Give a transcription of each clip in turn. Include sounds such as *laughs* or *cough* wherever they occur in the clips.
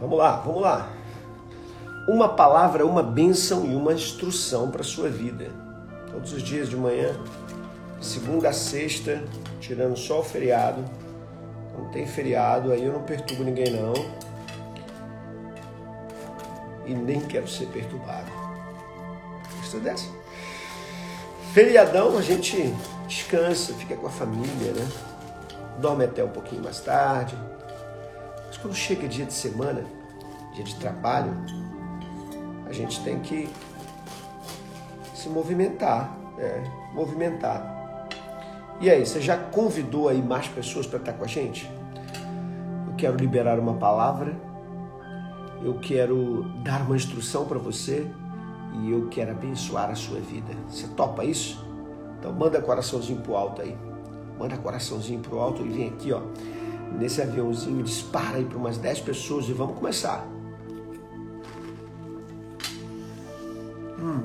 Vamos lá, vamos lá. Uma palavra, uma bênção e uma instrução para a sua vida. Todos os dias de manhã, segunda a sexta, tirando só o feriado. Não tem feriado, aí eu não perturbo ninguém não. E nem quero ser perturbado. Gostou dessa? Feriadão a gente descansa, fica com a família, né? Dorme até um pouquinho mais tarde, quando chega dia de semana, dia de trabalho, a gente tem que se movimentar, é, movimentar. E aí, você já convidou aí mais pessoas para estar com a gente? Eu quero liberar uma palavra, eu quero dar uma instrução para você e eu quero abençoar a sua vida. Você topa isso? Então manda coraçãozinho pro alto aí. Manda coraçãozinho pro alto e vem aqui, ó nesse aviãozinho, dispara aí para umas 10 pessoas e vamos começar. Hum.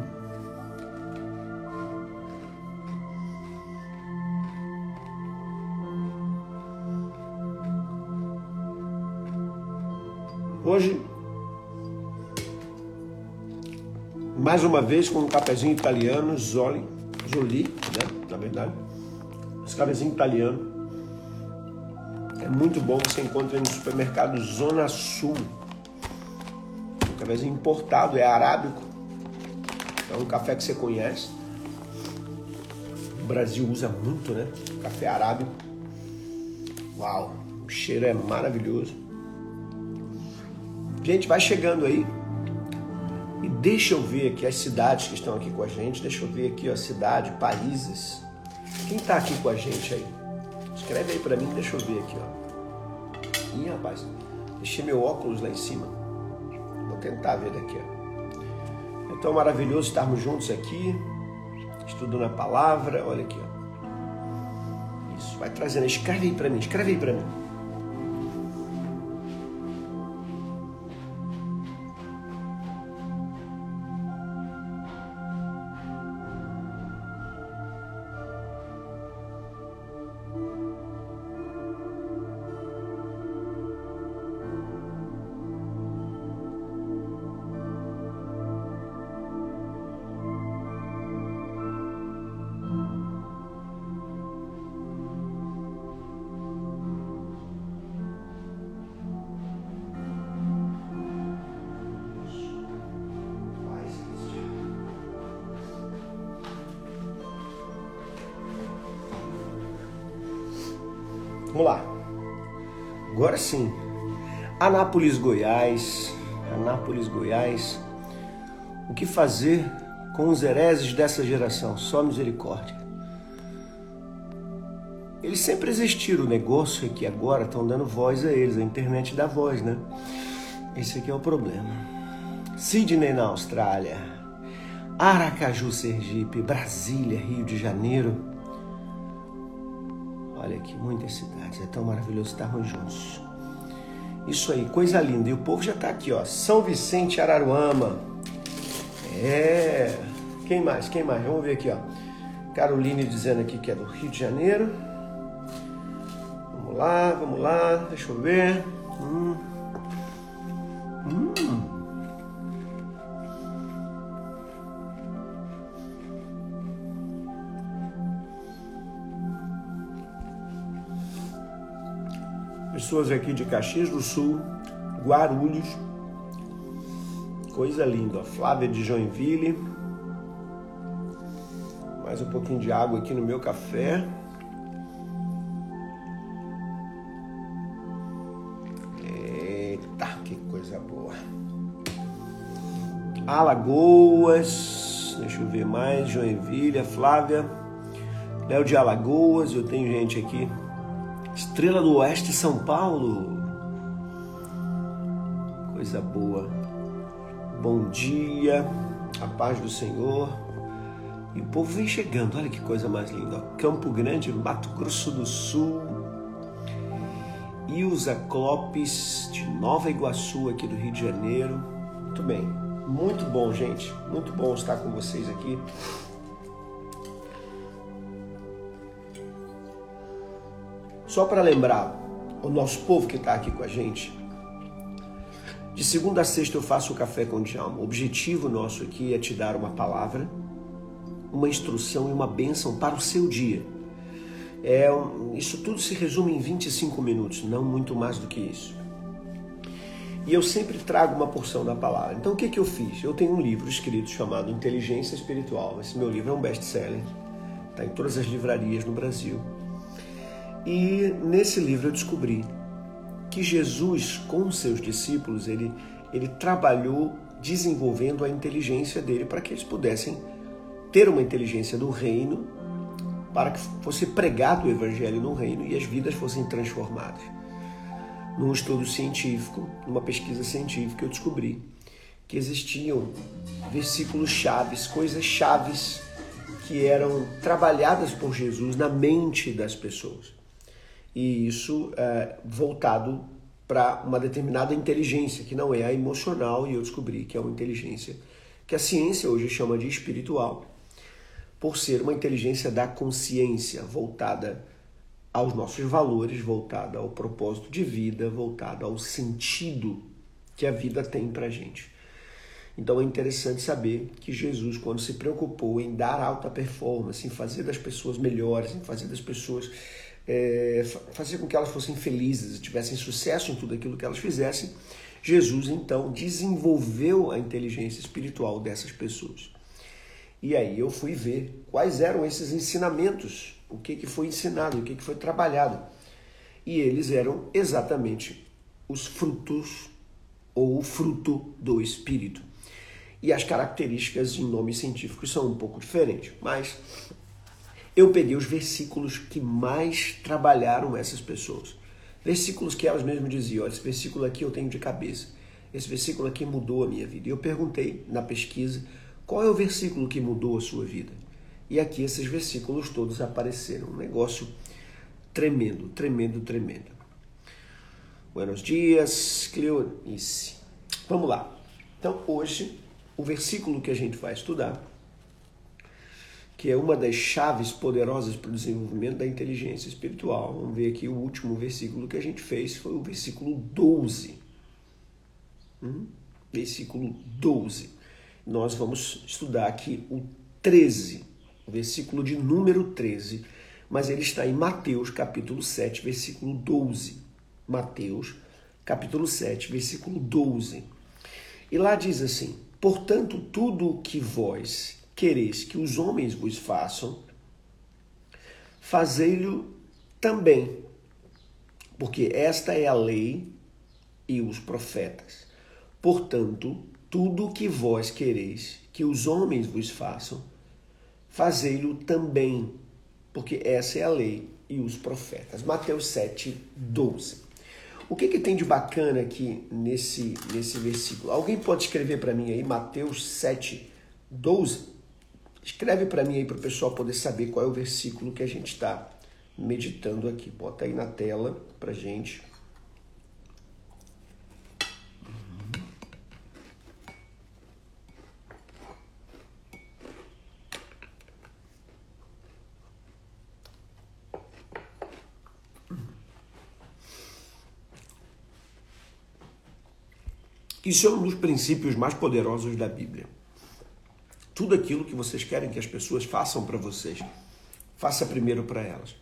Hoje, mais uma vez com um cafezinho italiano, Zoli, Zoli, né? Na verdade, esse cafezinho italiano é muito bom, você encontra no supermercado Zona Sul. Um cafezinho importado, é arábico. É um café que você conhece. O Brasil usa muito, né? Café arábico. Uau, o cheiro é maravilhoso. Gente, vai chegando aí. E deixa eu ver aqui as cidades que estão aqui com a gente. Deixa eu ver aqui a cidade, países. Quem está aqui com a gente aí? Escreve aí para mim, deixa eu ver aqui, ó. Ih, rapaz, deixei meu óculos lá em cima. Vou tentar ver daqui, ó. Então, maravilhoso estarmos juntos aqui, estudando a palavra. Olha aqui, ó. Isso, vai trazendo. Escreve aí para mim, escreve aí para mim. Vamos lá. Agora sim. Anápolis, Goiás. Anápolis, Goiás. O que fazer com os hereses dessa geração? Só misericórdia. Eles sempre existiram. O negócio é que agora estão dando voz a eles. A internet dá voz, né? Esse aqui é o problema. Sydney, na Austrália. Aracaju, Sergipe. Brasília, Rio de Janeiro. Aqui, muitas cidades. É tão maravilhoso estarmos juntos. Isso aí, coisa linda. E o povo já está aqui, ó. São Vicente, Araruama. É. Quem mais? Quem mais? Vamos ver aqui, ó. Caroline dizendo aqui que é do Rio de Janeiro. Vamos lá, vamos lá. Deixa eu ver. Hum. Pessoas aqui de Caxias do Sul, Guarulhos. Coisa linda. Flávia de Joinville. Mais um pouquinho de água aqui no meu café. Eita, que coisa boa. Alagoas. Deixa eu ver mais. Joinville, Flávia. Léo de Alagoas. Eu tenho gente aqui Estrela do Oeste, São Paulo. coisa boa. Bom dia, a paz do Senhor. E o povo vem chegando, olha que coisa mais linda. Campo Grande, Mato Grosso do Sul. Ilza Clopes, de Nova Iguaçu, aqui do Rio de Janeiro. Muito bem, muito bom, gente. Muito bom estar com vocês aqui. Só para lembrar o nosso povo que está aqui com a gente, de segunda a sexta eu faço o café com o Djalma. O objetivo nosso aqui é te dar uma palavra, uma instrução e uma bênção para o seu dia. É, isso tudo se resume em 25 minutos, não muito mais do que isso. E eu sempre trago uma porção da palavra. Então o que, que eu fiz? Eu tenho um livro escrito chamado Inteligência Espiritual. Esse meu livro é um best-seller, está em todas as livrarias no Brasil. E nesse livro eu descobri que Jesus, com seus discípulos, ele, ele trabalhou desenvolvendo a inteligência dele para que eles pudessem ter uma inteligência do reino, para que fosse pregado o evangelho no reino e as vidas fossem transformadas. Num estudo científico, numa pesquisa científica, eu descobri que existiam versículos chaves, coisas chaves que eram trabalhadas por Jesus na mente das pessoas e isso é, voltado para uma determinada inteligência, que não é a emocional, e eu descobri que é uma inteligência que a ciência hoje chama de espiritual, por ser uma inteligência da consciência, voltada aos nossos valores, voltada ao propósito de vida, voltada ao sentido que a vida tem para gente. Então é interessante saber que Jesus, quando se preocupou em dar alta performance, em fazer das pessoas melhores, em fazer das pessoas é, fazer com que elas fossem felizes, tivessem sucesso em tudo aquilo que elas fizessem, Jesus então desenvolveu a inteligência espiritual dessas pessoas. E aí eu fui ver quais eram esses ensinamentos, o que, que foi ensinado, o que, que foi trabalhado. E eles eram exatamente os frutos ou o fruto do Espírito. E as características em nomes científicos são um pouco diferentes, mas eu peguei os versículos que mais trabalharam essas pessoas. Versículos que elas mesmas diziam: esse versículo aqui eu tenho de cabeça. Esse versículo aqui mudou a minha vida. E eu perguntei na pesquisa qual é o versículo que mudou a sua vida. E aqui esses versículos todos apareceram. Um negócio tremendo, tremendo, tremendo. Buenos dias, Cleonice. Vamos lá. Então, hoje, o versículo que a gente vai estudar que é uma das chaves poderosas para o desenvolvimento da inteligência espiritual. Vamos ver aqui o último versículo que a gente fez, foi o versículo 12. Hum? Versículo 12. Nós vamos estudar aqui o 13, o versículo de número 13, mas ele está em Mateus capítulo 7, versículo 12. Mateus capítulo 7, versículo 12. E lá diz assim: Portanto, tudo o que vós quereis que os homens vos façam, fazei-lo também, porque esta é a lei e os profetas. Portanto, tudo o que vós quereis que os homens vos façam, fazei-lo também, porque essa é a lei e os profetas. Mateus 7, 12. O que, que tem de bacana aqui nesse, nesse versículo? Alguém pode escrever para mim aí, Mateus 7, 12? Escreve para mim aí para o pessoal poder saber qual é o versículo que a gente está meditando aqui. Bota aí na tela para gente. Isso é um dos princípios mais poderosos da Bíblia. Tudo aquilo que vocês querem que as pessoas façam para vocês, faça primeiro para elas.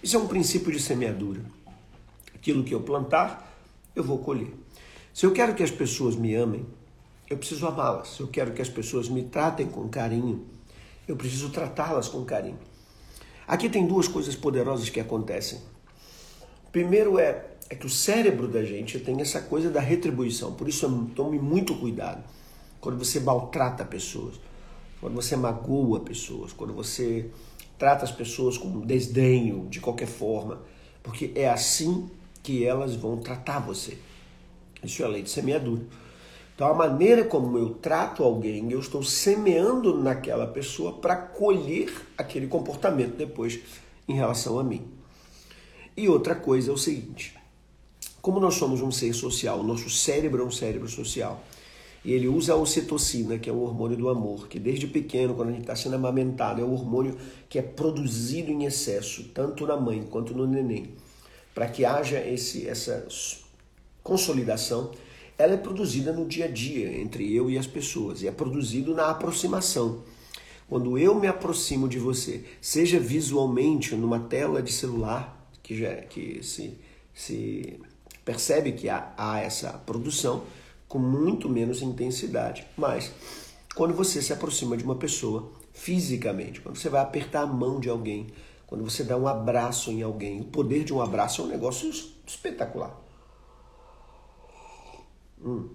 Isso é um princípio de semeadura. Aquilo que eu plantar, eu vou colher. Se eu quero que as pessoas me amem, eu preciso amá-las. Se eu quero que as pessoas me tratem com carinho, eu preciso tratá-las com carinho. Aqui tem duas coisas poderosas que acontecem. Primeiro é, é que o cérebro da gente tem essa coisa da retribuição. Por isso, tome muito cuidado quando você maltrata pessoas quando você magoa pessoas, quando você trata as pessoas com desdenho de qualquer forma, porque é assim que elas vão tratar você. Isso é a lei de semeadura. Então, a maneira como eu trato alguém, eu estou semeando naquela pessoa para colher aquele comportamento depois em relação a mim. E outra coisa é o seguinte: como nós somos um ser social, o nosso cérebro é um cérebro social, e ele usa a ocitocina, que é o hormônio do amor, que desde pequeno, quando a gente está sendo amamentado, é o hormônio que é produzido em excesso, tanto na mãe quanto no neném, para que haja esse, essa consolidação ela é produzida no dia a dia entre eu e as pessoas e é produzido na aproximação. Quando eu me aproximo de você, seja visualmente numa tela de celular, que já que se, se percebe que há, há essa produção com muito menos intensidade, mas quando você se aproxima de uma pessoa fisicamente, quando você vai apertar a mão de alguém, quando você dá um abraço em alguém, o poder de um abraço é um negócio espetacular. Hum.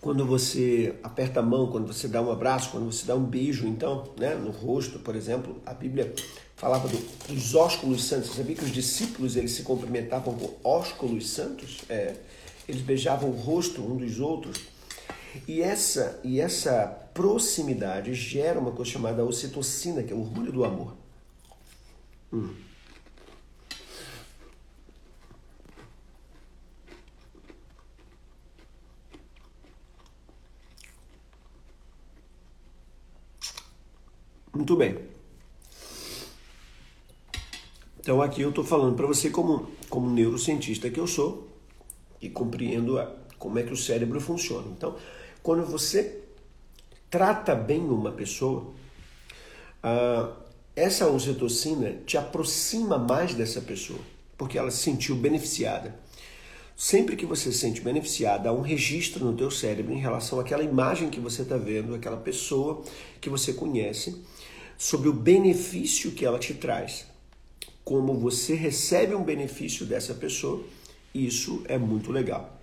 Quando você aperta a mão, quando você dá um abraço, quando você dá um beijo, então, né, no rosto, por exemplo, a Bíblia falava do, dos ósculos santos. Você sabia que os discípulos eles se cumprimentavam com ósculos santos? É, eles beijavam o rosto um dos outros. E essa, e essa proximidade gera uma coisa chamada ocitocina, que é o orgulho do amor. Hum. Muito bem. Então aqui eu estou falando para você como, como neurocientista que eu sou e compreendo como é que o cérebro funciona. Então, quando você trata bem uma pessoa, ah, essa ocitocina te aproxima mais dessa pessoa, porque ela se sentiu beneficiada. Sempre que você se sente beneficiado, há um registro no teu cérebro em relação àquela imagem que você está vendo, aquela pessoa que você conhece, sobre o benefício que ela te traz. Como você recebe um benefício dessa pessoa, isso é muito legal.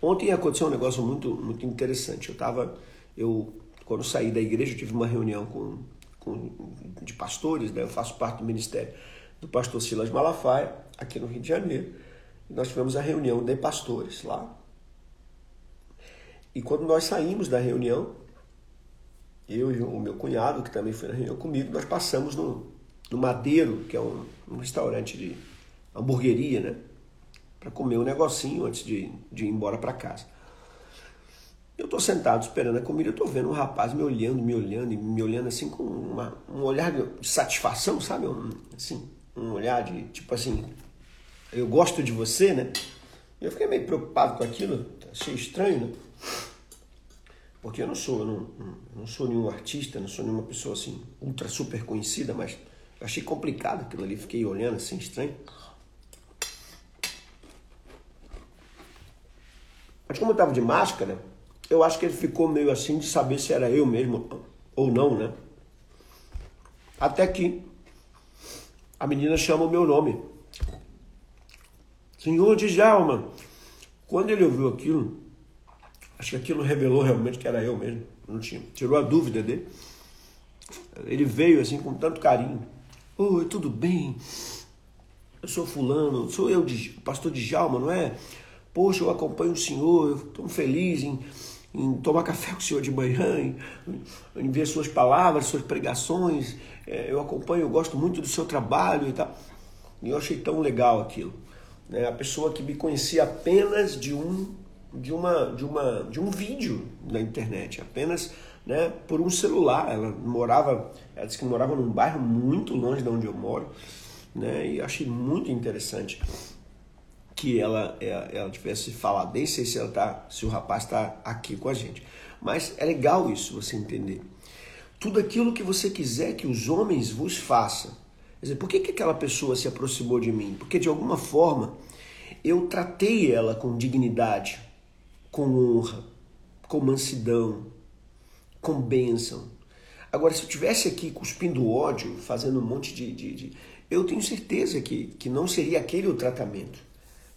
Ontem aconteceu um negócio muito, muito interessante. Eu estava, eu quando saí da igreja, eu tive uma reunião com, com de pastores, né? eu faço parte do ministério do pastor Silas Malafaia, aqui no Rio de Janeiro nós tivemos a reunião de pastores lá. E quando nós saímos da reunião, eu e o meu cunhado, que também foi na reunião comigo, nós passamos no, no Madeiro, que é um, um restaurante de hamburgueria, né? Para comer um negocinho antes de, de ir embora para casa. Eu estou sentado esperando a comida, eu estou vendo um rapaz me olhando, me olhando e me olhando assim com uma, um olhar de satisfação, sabe? Um, assim, um olhar de tipo assim, eu gosto de você, né? Eu fiquei meio preocupado com aquilo, achei estranho, né? Porque eu não sou, eu não, não sou nenhum artista, não sou nenhuma pessoa assim, ultra super conhecida, mas achei complicado aquilo ali, fiquei olhando assim, estranho. Mas como eu tava de máscara, eu acho que ele ficou meio assim de saber se era eu mesmo ou não, né? Até que a menina chama o meu nome. Senhor Djalma. Quando ele ouviu aquilo, acho que aquilo revelou realmente que era eu mesmo. Não tinha. Tirou a dúvida dele. Ele veio assim com tanto carinho. Oi, tudo bem? Eu sou fulano, sou eu, pastor Djalma, não é? Poxa, eu acompanho o senhor, eu estou feliz em, em, tomar café com o senhor de manhã, em, em ver suas palavras, suas pregações. É, eu acompanho, eu gosto muito do seu trabalho e tal. E eu achei tão legal aquilo. Né? A pessoa que me conhecia apenas de um, de uma, de uma, de um vídeo na internet, apenas né, por um celular. Ela morava, ela disse que morava num bairro muito longe de onde eu moro, né? E achei muito interessante que ela, ela, ela tivesse falado. Nem sei se ela tá, se o rapaz está aqui com a gente, mas é legal isso você entender. Tudo aquilo que você quiser que os homens vos façam Quer dizer, por que, que aquela pessoa se aproximou de mim? Porque de alguma forma eu tratei ela com dignidade, com honra, com mansidão, com bênção. Agora, se eu tivesse aqui cuspindo ódio, fazendo um monte de. de, de eu tenho certeza que, que não seria aquele o tratamento.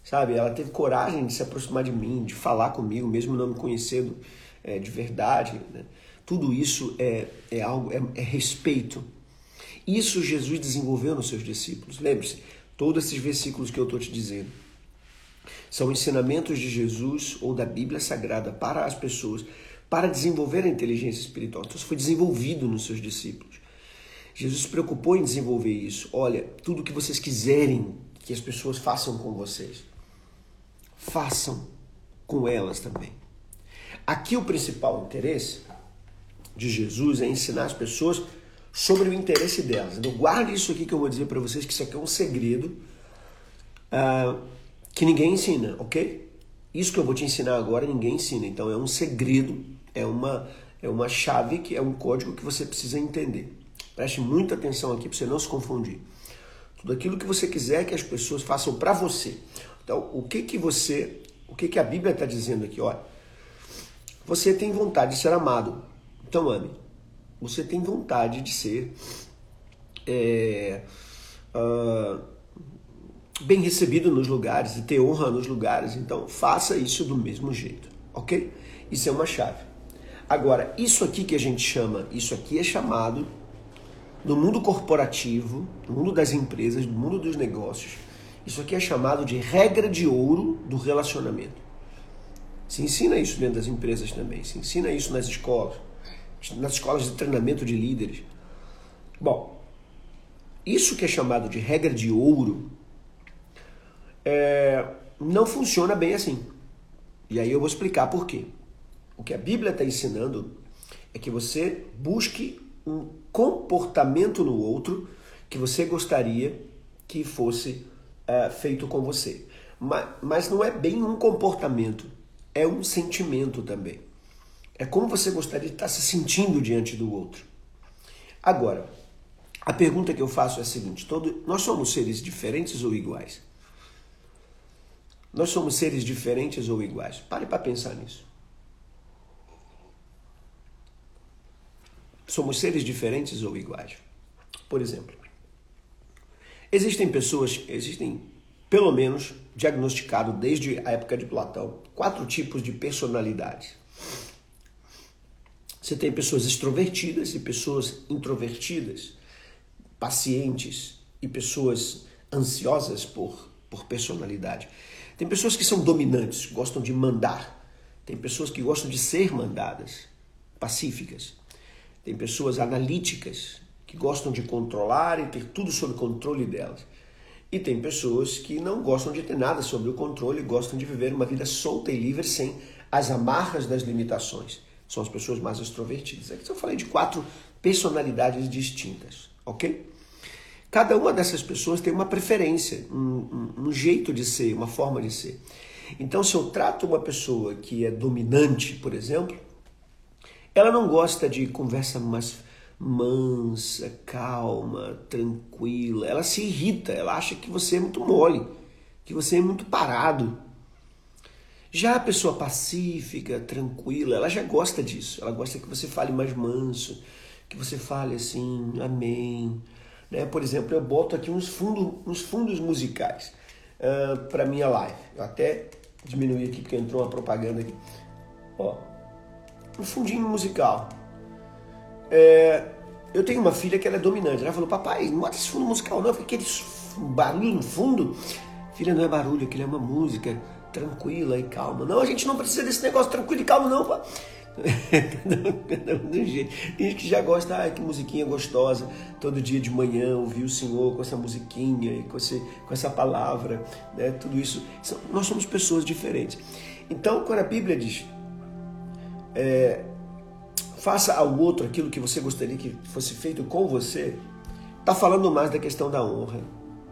Sabe? Ela teve coragem de se aproximar de mim, de falar comigo, mesmo não me conhecendo é, de verdade. Né? Tudo isso é, é algo, é, é respeito isso Jesus desenvolveu nos seus discípulos. Lembre-se, todos esses versículos que eu estou te dizendo São ensinamentos de Jesus ou da Bíblia Sagrada para as pessoas, para desenvolver a inteligência espiritual. Então, isso foi desenvolvido nos seus discípulos. Jesus se preocupou em desenvolver isso. Olha, tudo que vocês quiserem que as pessoas façam com vocês, façam com elas também. Aqui o principal interesse de Jesus é ensinar as pessoas sobre o interesse delas. Então guarde isso aqui que eu vou dizer para vocês, que isso aqui é um segredo uh, que ninguém ensina, ok? Isso que eu vou te ensinar agora ninguém ensina. Então é um segredo, é uma, é uma chave, que é um código que você precisa entender. Preste muita atenção aqui para você não se confundir. Tudo aquilo que você quiser que as pessoas façam para você. Então, o que que você, o que que a Bíblia está dizendo aqui? Olha, você tem vontade de ser amado, então ame. Você tem vontade de ser é, uh, bem recebido nos lugares e ter honra nos lugares, então faça isso do mesmo jeito, ok? Isso é uma chave. Agora, isso aqui que a gente chama, isso aqui é chamado no mundo corporativo, no mundo das empresas, no mundo dos negócios, isso aqui é chamado de regra de ouro do relacionamento. Se ensina isso dentro das empresas também, se ensina isso nas escolas, nas escolas de treinamento de líderes. Bom, isso que é chamado de regra de ouro é, não funciona bem assim. E aí eu vou explicar por quê. O que a Bíblia está ensinando é que você busque um comportamento no outro que você gostaria que fosse é, feito com você. Mas, mas não é bem um comportamento é um sentimento também. É como você gostaria de estar se sentindo diante do outro. Agora, a pergunta que eu faço é a seguinte: todo, nós somos seres diferentes ou iguais? Nós somos seres diferentes ou iguais? Pare para pensar nisso. Somos seres diferentes ou iguais? Por exemplo, existem pessoas, existem pelo menos diagnosticado desde a época de Platão, quatro tipos de personalidades. Você tem pessoas extrovertidas e pessoas introvertidas, pacientes e pessoas ansiosas por, por personalidade. Tem pessoas que são dominantes, gostam de mandar. Tem pessoas que gostam de ser mandadas, pacíficas. Tem pessoas analíticas, que gostam de controlar e ter tudo sob controle delas. E tem pessoas que não gostam de ter nada sobre o controle, gostam de viver uma vida solta e livre sem as amarras das limitações. São as pessoas mais extrovertidas. Aqui eu falei de quatro personalidades distintas, ok? Cada uma dessas pessoas tem uma preferência, um, um, um jeito de ser, uma forma de ser. Então, se eu trato uma pessoa que é dominante, por exemplo, ela não gosta de conversa mais mansa, calma, tranquila. Ela se irrita, ela acha que você é muito mole, que você é muito parado. Já a pessoa pacífica, tranquila, ela já gosta disso. Ela gosta que você fale mais manso, que você fale assim, amém. Né? Por exemplo, eu boto aqui uns, fundo, uns fundos musicais uh, ah, para minha live. Eu até diminuí aqui porque entrou uma propaganda aqui. Ó, um fundinho musical. É, eu tenho uma filha que ela é dominante. Ela falou, papai, não bota esse fundo musical não, fica aquele barulho no fundo. Filha, não é barulho, aquilo é uma música tranquila e calma. Não, a gente não precisa desse negócio tranquilo e calmo não, pá. Tem gente que já gosta, ai que musiquinha gostosa, todo dia de manhã ouvir o Senhor com essa musiquinha, com, esse, com essa palavra, né? tudo isso. Nós somos pessoas diferentes. Então, quando a Bíblia diz, é, faça ao outro aquilo que você gostaria que fosse feito com você, está falando mais da questão da honra,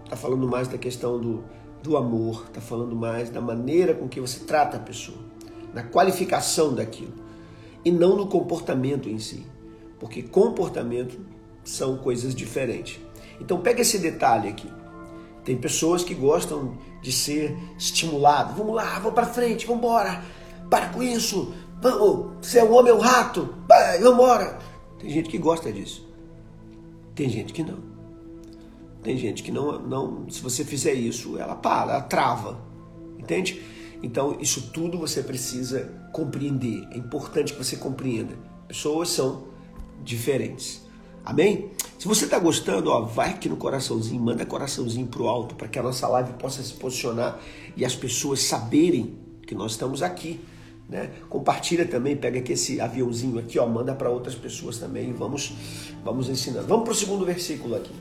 está falando mais da questão do, do amor, está falando mais da maneira com que você trata a pessoa, na qualificação daquilo, e não no comportamento em si, porque comportamento são coisas diferentes. Então pega esse detalhe aqui. Tem pessoas que gostam de ser estimuladas. Vamos lá, vamos para frente, vamos embora. Para com isso, Vamos, você é um homem, é um rato. Vai, vambora. Tem gente que gosta disso. Tem gente que não. Tem gente que não, não. Se você fizer isso, ela para, ela trava. Entende? Então, isso tudo você precisa compreender. É importante que você compreenda. Pessoas são diferentes. Amém? Se você está gostando, ó, vai aqui no coraçãozinho, manda coraçãozinho pro alto para que a nossa live possa se posicionar e as pessoas saberem que nós estamos aqui. Né? Compartilha também, pega aqui esse aviãozinho aqui, ó, manda para outras pessoas também. Vamos, vamos ensinando. Vamos para o segundo versículo aqui.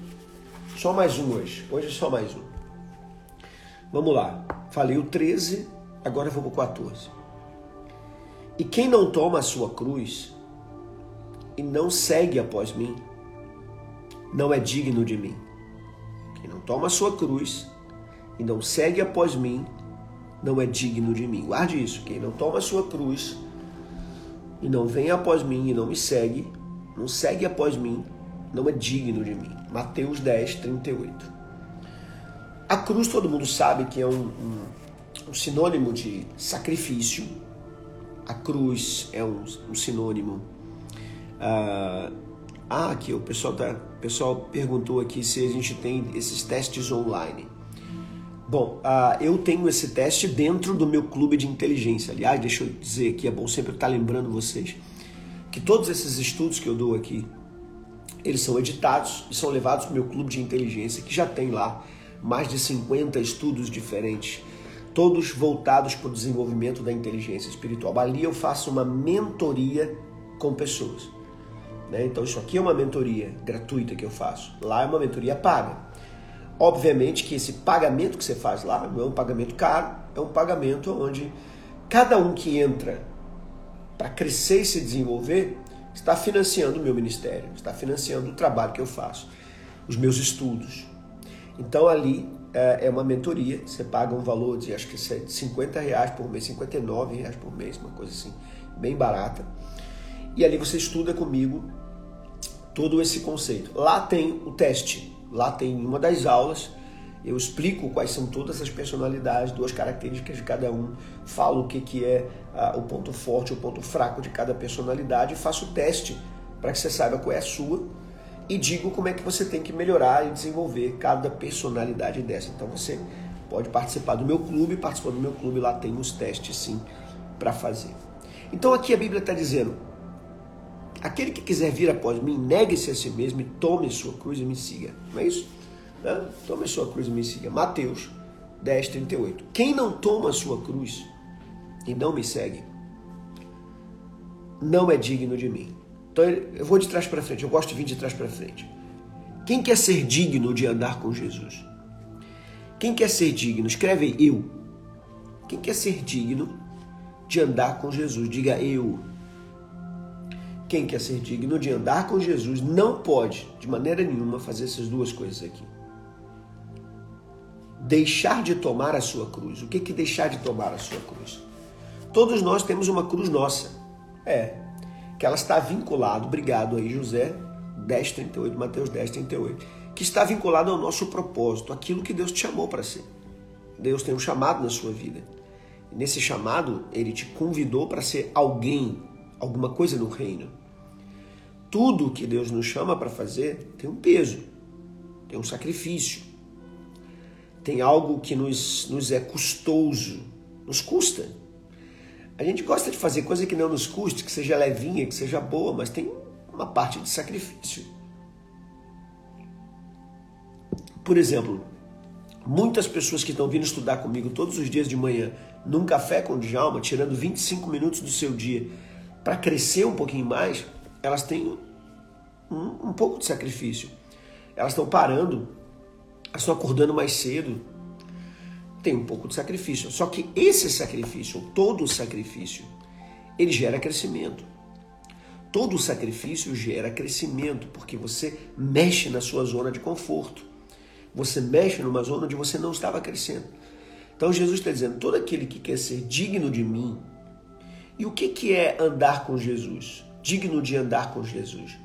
Só mais um hoje. Hoje é só mais um. Vamos lá. Falei o 13, agora vou para o 14. E quem não toma a sua cruz e não segue após mim, não é digno de mim. Quem não toma a sua cruz e não segue após mim, não é digno de mim. Guarde isso. Quem não toma a sua cruz e não vem após mim e não me segue, não segue após mim, não é digno de mim. Mateus 10, 38. A cruz todo mundo sabe que é um, um, um sinônimo de sacrifício. A cruz é um, um sinônimo. Uh, ah, aqui o pessoal, tá, o pessoal perguntou aqui se a gente tem esses testes online. Bom, uh, eu tenho esse teste dentro do meu clube de inteligência. Aliás, deixa eu dizer aqui, é bom sempre estar lembrando vocês que todos esses estudos que eu dou aqui, eles são editados e são levados para o meu clube de inteligência, que já tem lá mais de 50 estudos diferentes, todos voltados para o desenvolvimento da inteligência espiritual. Ali eu faço uma mentoria com pessoas. Né? Então, isso aqui é uma mentoria gratuita que eu faço. Lá é uma mentoria paga. Obviamente que esse pagamento que você faz lá não é um pagamento caro, é um pagamento onde cada um que entra para crescer e se desenvolver está financiando o meu ministério, está financiando o trabalho que eu faço, os meus estudos. Então ali é, é uma mentoria, você paga um valor de acho que 50 reais por mês, 59 reais por mês, uma coisa assim, bem barata. E ali você estuda comigo todo esse conceito. Lá tem o teste, Lá tem uma das aulas, eu explico quais são todas as personalidades, duas características de cada um, falo o que, que é uh, o ponto forte, o ponto fraco de cada personalidade faço o teste para que você saiba qual é a sua e digo como é que você tem que melhorar e desenvolver cada personalidade dessa. Então você pode participar do meu clube, participando do meu clube lá tem os testes sim para fazer. Então aqui a Bíblia está dizendo: Aquele que quiser vir após mim, negue-se a si mesmo e tome sua cruz e me siga. Não é isso? Né? Tome sua cruz e me siga. Mateus 10, 38. Quem não toma sua cruz e não me segue, não é digno de mim. Então eu vou de trás para frente, eu gosto de vir de trás para frente. Quem quer ser digno de andar com Jesus? Quem quer ser digno? Escreve eu. Quem quer ser digno de andar com Jesus? Diga eu. Quem quer ser digno de andar com Jesus não pode, de maneira nenhuma, fazer essas duas coisas aqui. Deixar de tomar a sua cruz. O que é deixar de tomar a sua cruz? Todos nós temos uma cruz nossa. É. Que ela está vinculada, obrigado aí, José, 1038, Mateus 10, 38. Que está vinculada ao nosso propósito, aquilo que Deus te chamou para ser. Deus tem um chamado na sua vida. nesse chamado, ele te convidou para ser alguém, alguma coisa no reino. Tudo que Deus nos chama para fazer tem um peso, tem um sacrifício, tem algo que nos, nos é custoso, nos custa. A gente gosta de fazer coisa que não nos custe, que seja levinha, que seja boa, mas tem uma parte de sacrifício. Por exemplo, muitas pessoas que estão vindo estudar comigo todos os dias de manhã, num café com o Djalma, tirando 25 minutos do seu dia para crescer um pouquinho mais, elas têm um, um pouco de sacrifício. Elas estão parando, elas estão acordando mais cedo. Tem um pouco de sacrifício. Só que esse sacrifício, todo sacrifício, ele gera crescimento. Todo sacrifício gera crescimento, porque você mexe na sua zona de conforto. Você mexe numa zona onde você não estava crescendo. Então Jesus está dizendo: todo aquele que quer ser digno de mim, e o que, que é andar com Jesus? Digno de andar com Jesus.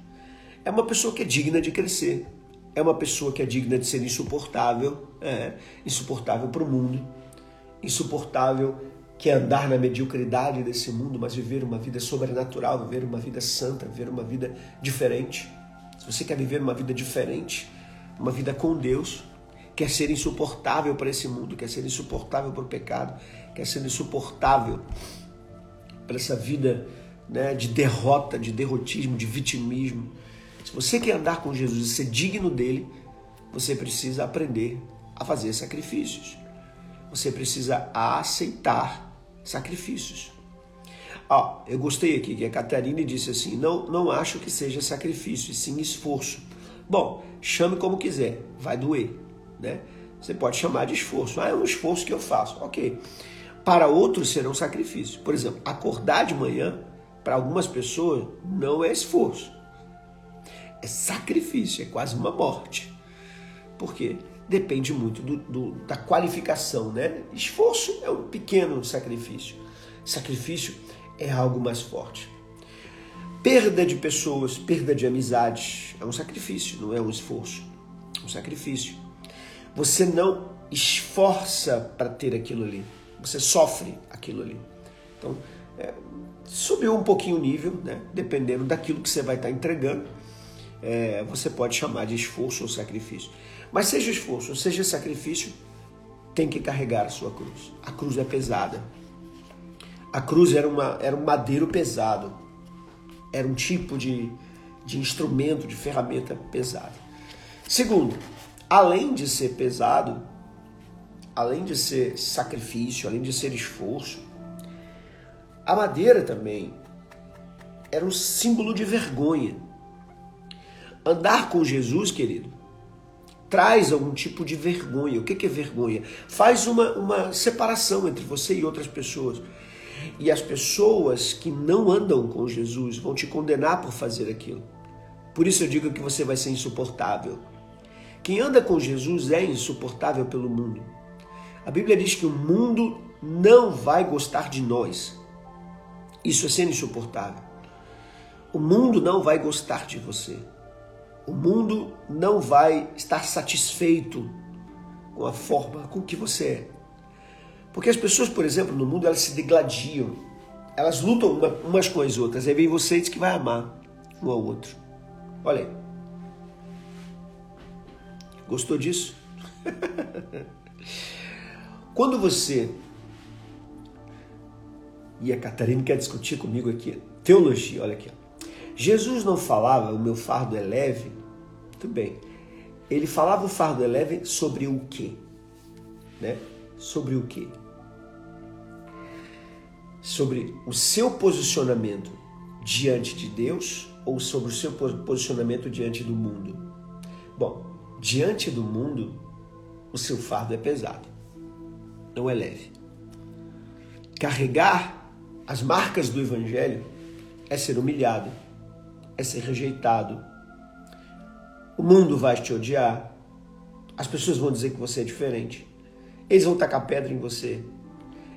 É uma pessoa que é digna de crescer. É uma pessoa que é digna de ser insuportável, é, insuportável para o mundo, insuportável que é andar na mediocridade desse mundo, mas viver uma vida sobrenatural, viver uma vida santa, viver uma vida diferente. Se você quer viver uma vida diferente, uma vida com Deus, quer ser insuportável para esse mundo, quer ser insuportável para o pecado, quer ser insuportável para essa vida né, de derrota, de derrotismo, de vitimismo. Se você quer andar com Jesus e ser digno dele, você precisa aprender a fazer sacrifícios. Você precisa aceitar sacrifícios. Ó, eu gostei aqui que a Catarina disse assim: não, não acho que seja sacrifício, e sim esforço. Bom, chame como quiser, vai doer, né? Você pode chamar de esforço. Ah, é um esforço que eu faço. Ok. Para outros será um sacrifício. Por exemplo, acordar de manhã, para algumas pessoas, não é esforço. É sacrifício, é quase uma morte. Por quê? Depende muito do, do, da qualificação, né? Esforço é um pequeno sacrifício. Sacrifício é algo mais forte. Perda de pessoas, perda de amizades é um sacrifício, não é um esforço. É um sacrifício. Você não esforça para ter aquilo ali. Você sofre aquilo ali. Então, é, subiu um pouquinho o nível, né? dependendo daquilo que você vai estar entregando. É, você pode chamar de esforço ou sacrifício. Mas seja esforço seja sacrifício, tem que carregar a sua cruz. A cruz é pesada. A cruz era, uma, era um madeiro pesado. Era um tipo de, de instrumento, de ferramenta pesada. Segundo, além de ser pesado, além de ser sacrifício, além de ser esforço, a madeira também era um símbolo de vergonha. Andar com Jesus, querido, traz algum tipo de vergonha. O que é vergonha? Faz uma, uma separação entre você e outras pessoas. E as pessoas que não andam com Jesus vão te condenar por fazer aquilo. Por isso eu digo que você vai ser insuportável. Quem anda com Jesus é insuportável pelo mundo. A Bíblia diz que o mundo não vai gostar de nós. Isso é ser insuportável. O mundo não vai gostar de você. O mundo não vai estar satisfeito com a forma com que você é. Porque as pessoas, por exemplo, no mundo, elas se degladiam. Elas lutam umas com as outras. Aí vem você e diz que vai amar um ao outro. Olha aí. Gostou disso? *laughs* Quando você. E a Catarina quer discutir comigo aqui. Teologia, olha aqui. Jesus não falava, o meu fardo é leve. Tudo bem. Ele falava o fardo é leve sobre o quê? Né? Sobre o quê? Sobre o seu posicionamento diante de Deus ou sobre o seu posicionamento diante do mundo? Bom, diante do mundo, o seu fardo é pesado, não é leve. Carregar as marcas do Evangelho é ser humilhado, é ser rejeitado. O mundo vai te odiar, as pessoas vão dizer que você é diferente, eles vão tacar pedra em você,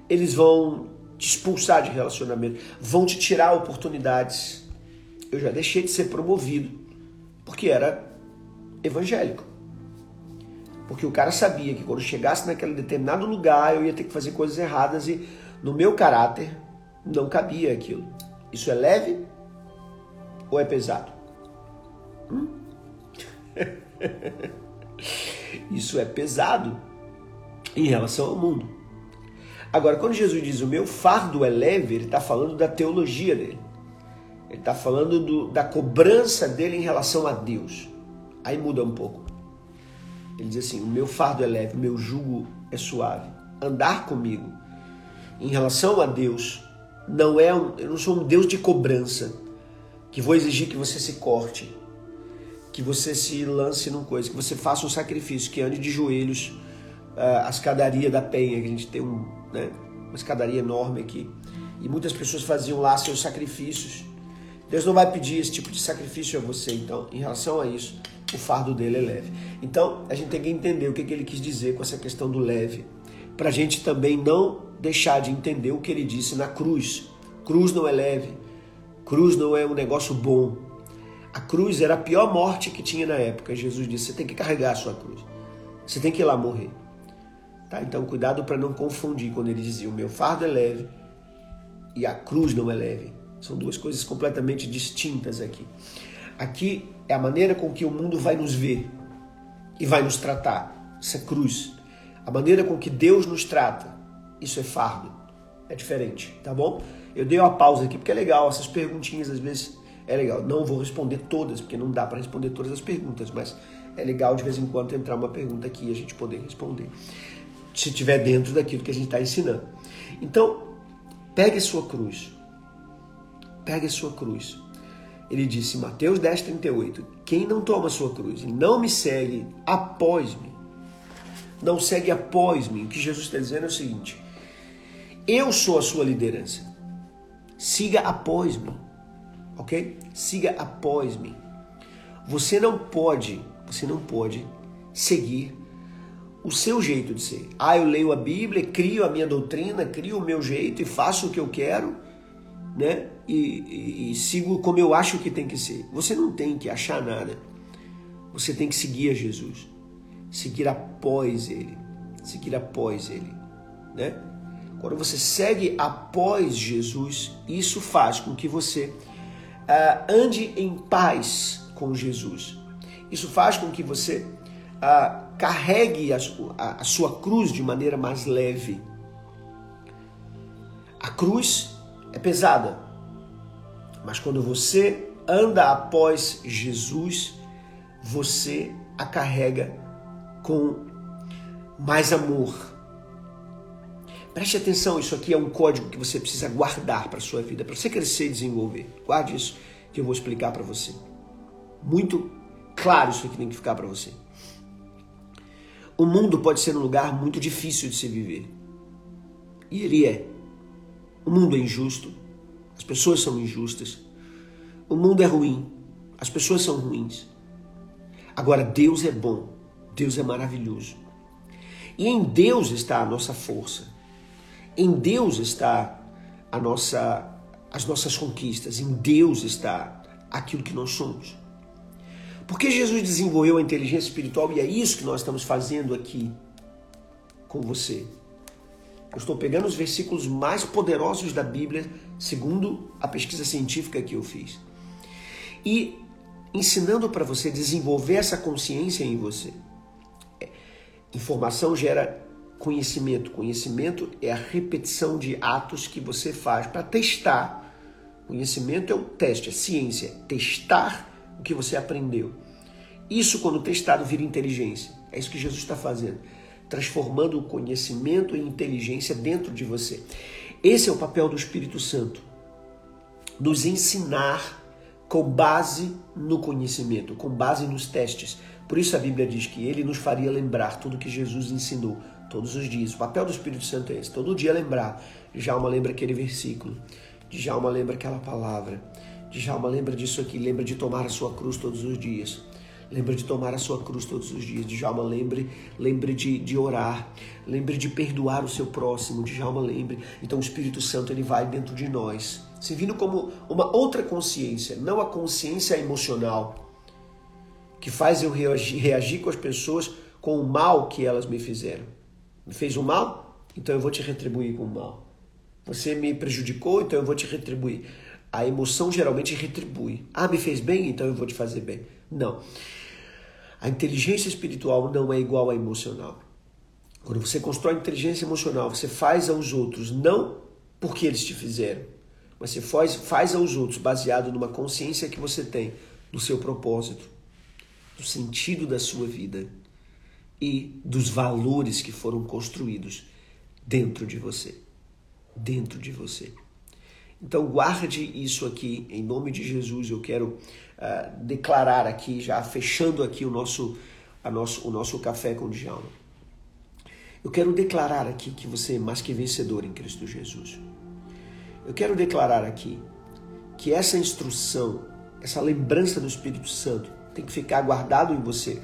eles vão te expulsar de relacionamento, vão te tirar oportunidades. Eu já deixei de ser promovido porque era evangélico. Porque o cara sabia que quando chegasse naquele determinado lugar eu ia ter que fazer coisas erradas e no meu caráter não cabia aquilo. Isso é leve ou é pesado? Hum? *laughs* Isso é pesado em relação ao mundo. Agora, quando Jesus diz o meu fardo é leve, ele está falando da teologia dele. Ele está falando do, da cobrança dele em relação a Deus. Aí muda um pouco. Ele diz assim: O meu fardo é leve, o meu jugo é suave. Andar comigo em relação a Deus não é um, eu não sou um Deus de cobrança que vou exigir que você se corte, que você se lance numa coisa, que você faça um sacrifício, que ande de joelhos uh, a escadaria da penha, que a gente tem um, né, uma escadaria enorme aqui. E muitas pessoas faziam lá seus sacrifícios. Deus não vai pedir esse tipo de sacrifício a você, então, em relação a isso o fardo dele é leve. Então, a gente tem que entender o que, que ele quis dizer com essa questão do leve, para a gente também não deixar de entender o que ele disse na cruz. Cruz não é leve, cruz não é um negócio bom. A cruz era a pior morte que tinha na época. Jesus disse: você tem que carregar a sua cruz, você tem que ir lá morrer. Tá? Então, cuidado para não confundir quando ele dizia: o meu fardo é leve e a cruz não é leve. São duas coisas completamente distintas aqui. Aqui é a maneira com que o mundo vai nos ver e vai nos tratar. Isso é cruz. A maneira com que Deus nos trata, isso é fardo. É diferente, tá bom? Eu dei uma pausa aqui porque é legal essas perguntinhas, às vezes é legal. Não vou responder todas, porque não dá para responder todas as perguntas, mas é legal de vez em quando entrar uma pergunta aqui e a gente poder responder. Se estiver dentro daquilo que a gente está ensinando. Então, pegue sua cruz. Pegue sua cruz. Ele disse, Mateus 10, 38, quem não toma sua cruz e não me segue após-me, não segue após mim. O que Jesus está dizendo é o seguinte: eu sou a sua liderança. Siga após mim, ok? Siga após mim. Você não pode, você não pode seguir o seu jeito de ser. Ah, eu leio a Bíblia, crio a minha doutrina, crio o meu jeito e faço o que eu quero, né? E, e, e sigo como eu acho que tem que ser. Você não tem que achar nada. Você tem que seguir a Jesus seguir após ele, seguir após ele, né? Quando você segue após Jesus, isso faz com que você uh, ande em paz com Jesus. Isso faz com que você uh, carregue a, a, a sua cruz de maneira mais leve. A cruz é pesada, mas quando você anda após Jesus, você a carrega com mais amor. Preste atenção, isso aqui é um código que você precisa guardar para sua vida, para você crescer e desenvolver. Guarde isso que eu vou explicar para você. Muito claro isso aqui tem que ficar para você. O mundo pode ser um lugar muito difícil de se viver. E ele é. O mundo é injusto, as pessoas são injustas, o mundo é ruim, as pessoas são ruins. Agora, Deus é bom Deus é maravilhoso. E em Deus está a nossa força. Em Deus está a nossa, as nossas conquistas. Em Deus está aquilo que nós somos. Porque Jesus desenvolveu a inteligência espiritual e é isso que nós estamos fazendo aqui com você. Eu estou pegando os versículos mais poderosos da Bíblia, segundo a pesquisa científica que eu fiz, e ensinando para você desenvolver essa consciência em você. Informação gera conhecimento. Conhecimento é a repetição de atos que você faz para testar. Conhecimento é o teste, é ciência, testar o que você aprendeu. Isso, quando testado, vira inteligência. É isso que Jesus está fazendo, transformando o conhecimento em inteligência dentro de você. Esse é o papel do Espírito Santo, nos ensinar com base no conhecimento, com base nos testes. Por isso a Bíblia diz que ele nos faria lembrar tudo que Jesus ensinou todos os dias. O papel do Espírito Santo é esse, todo dia lembrar. Djalma lembra aquele versículo, Djalma lembra aquela palavra, Djalma lembra disso aqui, lembra de tomar a sua cruz todos os dias. Lembra de tomar a sua cruz todos os dias. Djalma, lembre, lembre de, de orar. Lembre de perdoar o seu próximo. Djalma, lembre. Então o Espírito Santo ele vai dentro de nós, servindo como uma outra consciência, não a consciência emocional, que faz eu reagir, reagir com as pessoas com o mal que elas me fizeram. Me fez o mal? Então eu vou te retribuir com o mal. Você me prejudicou? Então eu vou te retribuir. A emoção geralmente retribui. Ah, me fez bem? Então eu vou te fazer bem. Não. A inteligência espiritual não é igual à emocional. Quando você constrói inteligência emocional, você faz aos outros não porque eles te fizeram, mas você faz, faz aos outros baseado numa consciência que você tem do seu propósito do sentido da sua vida e dos valores que foram construídos dentro de você. Dentro de você. Então guarde isso aqui em nome de Jesus. Eu quero uh, declarar aqui, já fechando aqui o nosso, a nosso, o nosso café com Djalma. Eu quero declarar aqui que você é mais que vencedor em Cristo Jesus. Eu quero declarar aqui que essa instrução, essa lembrança do Espírito Santo tem que ficar guardado em você.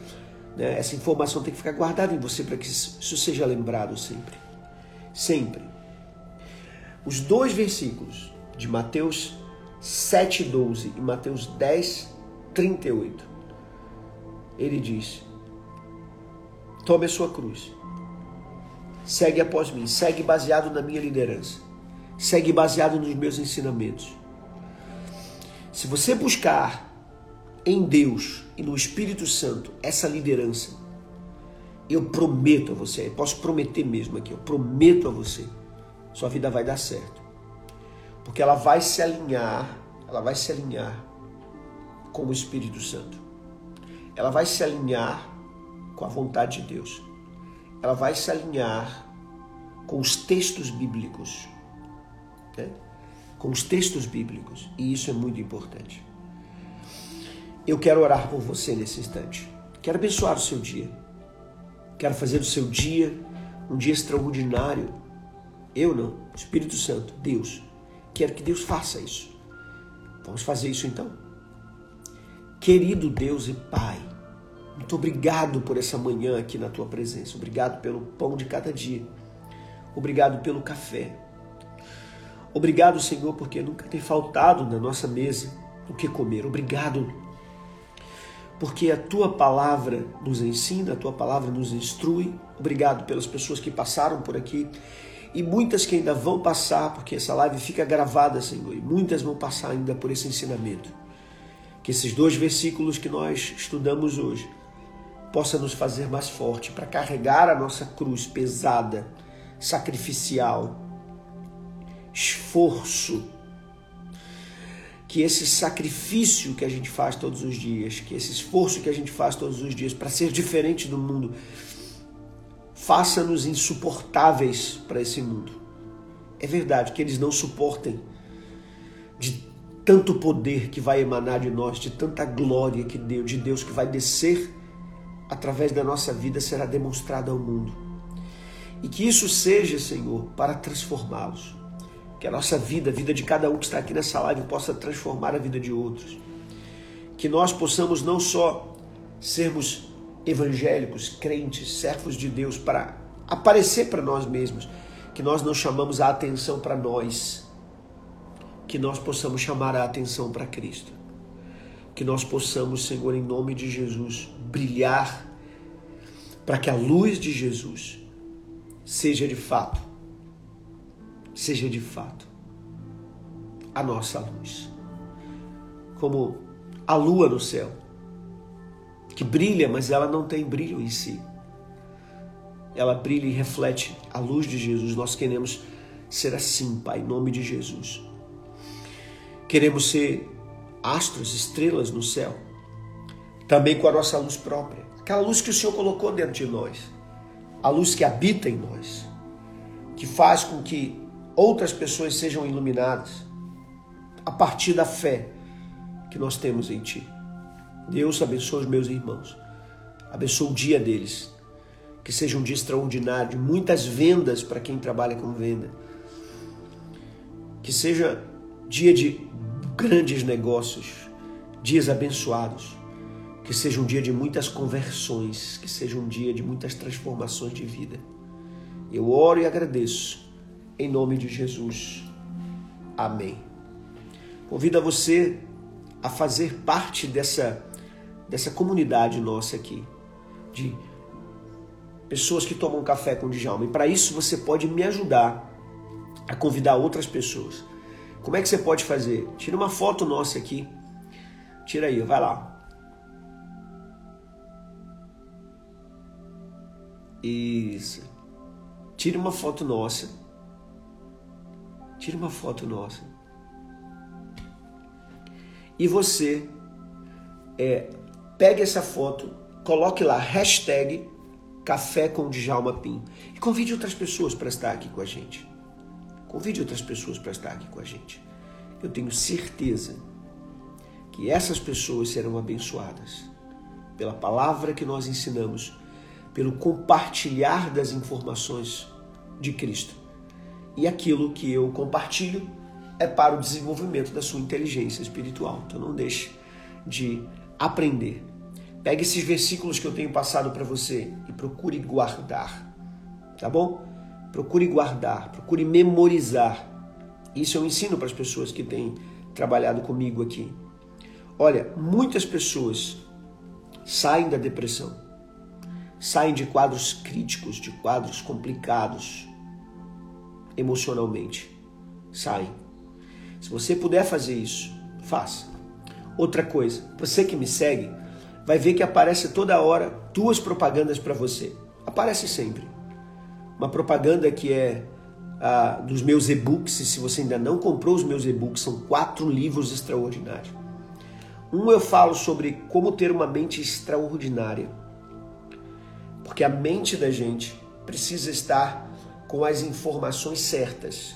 Né? Essa informação tem que ficar guardada em você para que isso seja lembrado sempre. Sempre. Os dois versículos de Mateus 7,12 e Mateus 10, 38. Ele diz: Tome a sua cruz. Segue após mim. Segue baseado na minha liderança. Segue baseado nos meus ensinamentos. Se você buscar em Deus e no Espírito Santo essa liderança, eu prometo a você, posso prometer mesmo aqui, eu prometo a você, sua vida vai dar certo. Porque ela vai se alinhar, ela vai se alinhar com o Espírito Santo. Ela vai se alinhar com a vontade de Deus. Ela vai se alinhar com os textos bíblicos. Né? Com os textos bíblicos. E isso é muito importante. Eu quero orar por você nesse instante. Quero abençoar o seu dia. Quero fazer do seu dia um dia extraordinário. Eu não, Espírito Santo, Deus. Quero que Deus faça isso. Vamos fazer isso então. Querido Deus e Pai, muito obrigado por essa manhã aqui na tua presença. Obrigado pelo pão de cada dia. Obrigado pelo café. Obrigado, Senhor, porque nunca tem faltado na nossa mesa o que comer. Obrigado, porque a tua palavra nos ensina, a tua palavra nos instrui. Obrigado pelas pessoas que passaram por aqui e muitas que ainda vão passar, porque essa live fica gravada, Senhor, e muitas vão passar ainda por esse ensinamento que esses dois versículos que nós estudamos hoje possa nos fazer mais forte para carregar a nossa cruz pesada, sacrificial, esforço. Que esse sacrifício que a gente faz todos os dias, que esse esforço que a gente faz todos os dias para ser diferente do mundo, faça-nos insuportáveis para esse mundo. É verdade que eles não suportem de tanto poder que vai emanar de nós, de tanta glória que Deus, de Deus que vai descer através da nossa vida será demonstrada ao mundo. E que isso seja, Senhor, para transformá-los. Que a nossa vida, a vida de cada um que está aqui nessa live, possa transformar a vida de outros. Que nós possamos não só sermos evangélicos, crentes, servos de Deus para aparecer para nós mesmos, que nós não chamamos a atenção para nós, que nós possamos chamar a atenção para Cristo. Que nós possamos, Senhor, em nome de Jesus, brilhar para que a luz de Jesus seja de fato, seja de fato a nossa luz. Como a lua no céu, que brilha, mas ela não tem brilho em si. Ela brilha e reflete a luz de Jesus. Nós queremos ser assim, Pai, em nome de Jesus. Queremos ser astros, estrelas no céu, também com a nossa luz própria, aquela luz que o Senhor colocou dentro de nós, a luz que habita em nós, que faz com que outras pessoas sejam iluminadas a partir da fé que nós temos em Ti. Deus abençoe os meus irmãos, abençoe o dia deles, que seja um dia extraordinário, de muitas vendas para quem trabalha com venda, que seja dia de grandes negócios, dias abençoados. Que seja um dia de muitas conversões, que seja um dia de muitas transformações de vida. Eu oro e agradeço, em nome de Jesus. Amém. Convido a você a fazer parte dessa, dessa comunidade nossa aqui, de pessoas que tomam café com o Djalma. E para isso você pode me ajudar a convidar outras pessoas. Como é que você pode fazer? Tira uma foto nossa aqui. Tira aí, vai lá. Isso. Tira uma foto nossa. Tira uma foto nossa. E você é, pegue essa foto, coloque lá hashtag Café com Djalma Pim e convide outras pessoas para estar aqui com a gente. Convide outras pessoas para estar aqui com a gente. Eu tenho certeza que essas pessoas serão abençoadas pela palavra que nós ensinamos, pelo compartilhar das informações de Cristo. E aquilo que eu compartilho é para o desenvolvimento da sua inteligência espiritual. Então não deixe de aprender. Pegue esses versículos que eu tenho passado para você e procure guardar. Tá bom? Procure guardar, procure memorizar. Isso eu ensino para as pessoas que têm trabalhado comigo aqui. Olha, muitas pessoas saem da depressão, saem de quadros críticos, de quadros complicados emocionalmente. Saem. Se você puder fazer isso, faça. Outra coisa, você que me segue, vai ver que aparece toda hora duas propagandas para você. Aparece sempre uma propaganda que é ah, dos meus e-books. E se você ainda não comprou os meus e-books, são quatro livros extraordinários. Um eu falo sobre como ter uma mente extraordinária. Porque a mente da gente precisa estar com as informações certas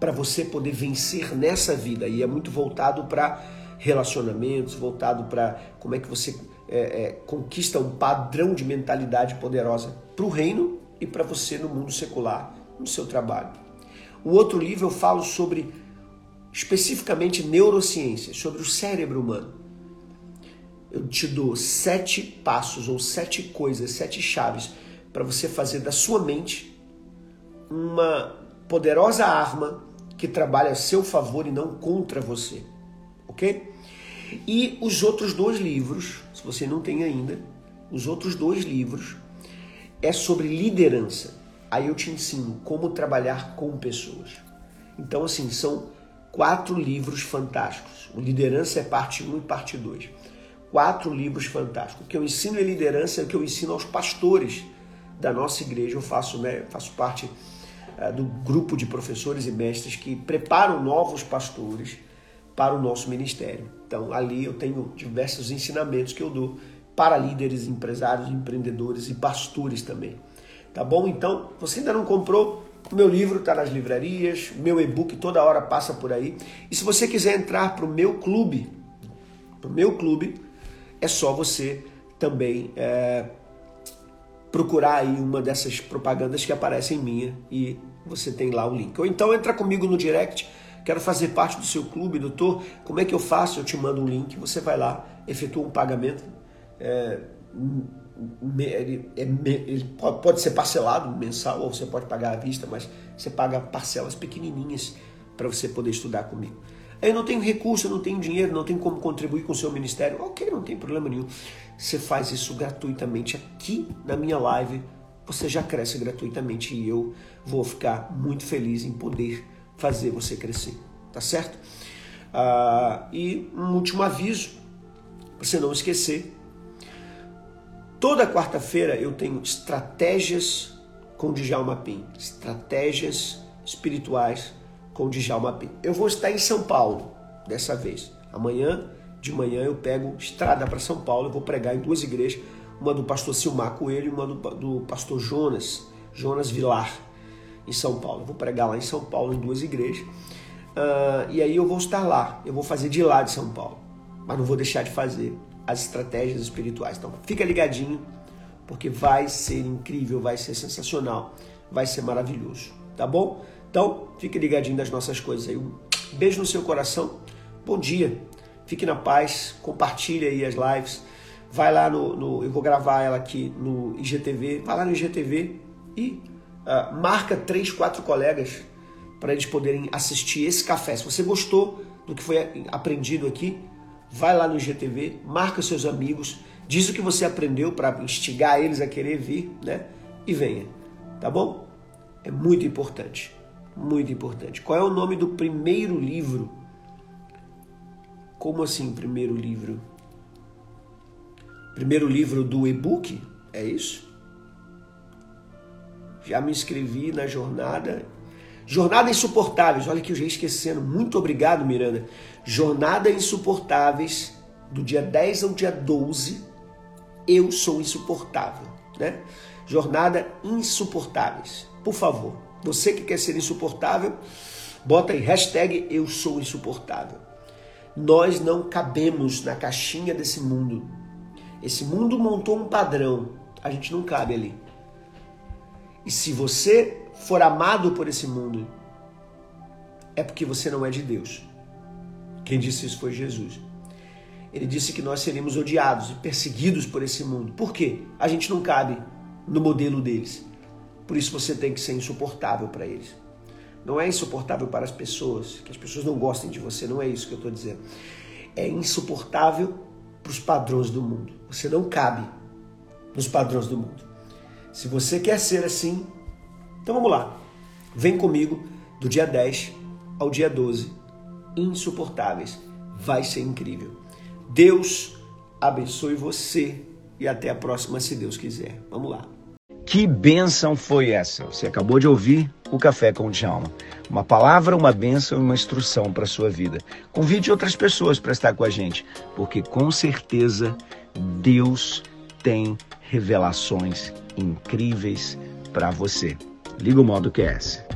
para você poder vencer nessa vida. E é muito voltado para relacionamentos, voltado para como é que você é, é, conquista um padrão de mentalidade poderosa para o reino e para você no mundo secular, no seu trabalho. O outro livro eu falo sobre especificamente neurociência, sobre o cérebro humano. Eu te dou sete passos ou sete coisas, sete chaves para você fazer da sua mente uma poderosa arma que trabalha a seu favor e não contra você. Ok? E os outros dois livros, se você não tem ainda, os outros dois livros é sobre liderança. Aí eu te ensino como trabalhar com pessoas. Então, assim, são quatro livros fantásticos. O Liderança é parte 1 e parte 2. Quatro livros fantásticos. O que eu ensino em liderança é o que eu ensino aos pastores da nossa igreja. Eu faço, né, faço parte uh, do grupo de professores e mestres que preparam novos pastores para o nosso ministério. Então, ali eu tenho diversos ensinamentos que eu dou para líderes, empresários, empreendedores e pastores também. Tá bom? Então, você ainda não comprou? O meu livro está nas livrarias, meu e-book toda hora passa por aí. E se você quiser entrar para o meu clube, para o meu clube, é só você também é, procurar aí uma dessas propagandas que aparecem em minha e você tem lá o link. Ou então entra comigo no direct, quero fazer parte do seu clube, doutor, como é que eu faço? Eu te mando um link, você vai lá, efetua um pagamento. É, ele, é, ele pode ser parcelado mensal ou você pode pagar à vista, mas você paga parcelas pequenininhas para você poder estudar comigo. Eu não tenho recurso, eu não tenho dinheiro, não tenho como contribuir com o seu ministério. Ok, não tem problema nenhum. Você faz isso gratuitamente aqui na minha live. Você já cresce gratuitamente e eu vou ficar muito feliz em poder fazer você crescer. Tá certo? Ah, e um último aviso, para você não esquecer Toda quarta-feira eu tenho estratégias com Djalma Pim, estratégias espirituais com Djalma Pim. Eu vou estar em São Paulo dessa vez. Amanhã de manhã eu pego estrada para São Paulo, eu vou pregar em duas igrejas, uma do pastor Silmar Coelho e uma do, do pastor Jonas, Jonas Vilar, em São Paulo. Eu vou pregar lá em São Paulo em duas igrejas. Uh, e aí eu vou estar lá, eu vou fazer de lá de São Paulo, mas não vou deixar de fazer as estratégias espirituais. Então, fica ligadinho, porque vai ser incrível, vai ser sensacional, vai ser maravilhoso, tá bom? Então, fique ligadinho das nossas coisas aí. Um beijo no seu coração, bom dia, fique na paz, compartilhe aí as lives, vai lá no, no eu vou gravar ela aqui no IGTV, vai lá no IGTV e uh, marca três, quatro colegas para eles poderem assistir esse café. Se você gostou do que foi aprendido aqui, vai lá no IGTV, marca seus amigos, diz o que você aprendeu para instigar eles a querer vir, né? E venha, tá bom? É muito importante, muito importante. Qual é o nome do primeiro livro? Como assim, primeiro livro? Primeiro livro do e-book? É isso? Já me inscrevi na jornada Jornada Insuportáveis, olha que eu já esquecendo. Muito obrigado, Miranda. Jornada Insuportáveis, do dia 10 ao dia 12, eu sou insuportável, né? Jornada Insuportáveis. Por favor, você que quer ser insuportável, bota aí hashtag eu sou insuportável. Nós não cabemos na caixinha desse mundo. Esse mundo montou um padrão, a gente não cabe ali. E se você for amado por esse mundo, é porque você não é de Deus. Quem disse isso foi Jesus. Ele disse que nós seríamos odiados e perseguidos por esse mundo. Por quê? A gente não cabe no modelo deles. Por isso você tem que ser insuportável para eles. Não é insuportável para as pessoas, que as pessoas não gostem de você, não é isso que eu estou dizendo. É insuportável para os padrões do mundo. Você não cabe nos padrões do mundo. Se você quer ser assim, então vamos lá. Vem comigo do dia 10 ao dia 12. Insuportáveis. Vai ser incrível. Deus abençoe você e até a próxima, se Deus quiser. Vamos lá. Que bênção foi essa? Você acabou de ouvir o Café com o Djalma. Uma palavra, uma bênção e uma instrução para a sua vida. Convide outras pessoas para estar com a gente, porque com certeza Deus tem revelações incríveis para você. Liga o modo QS.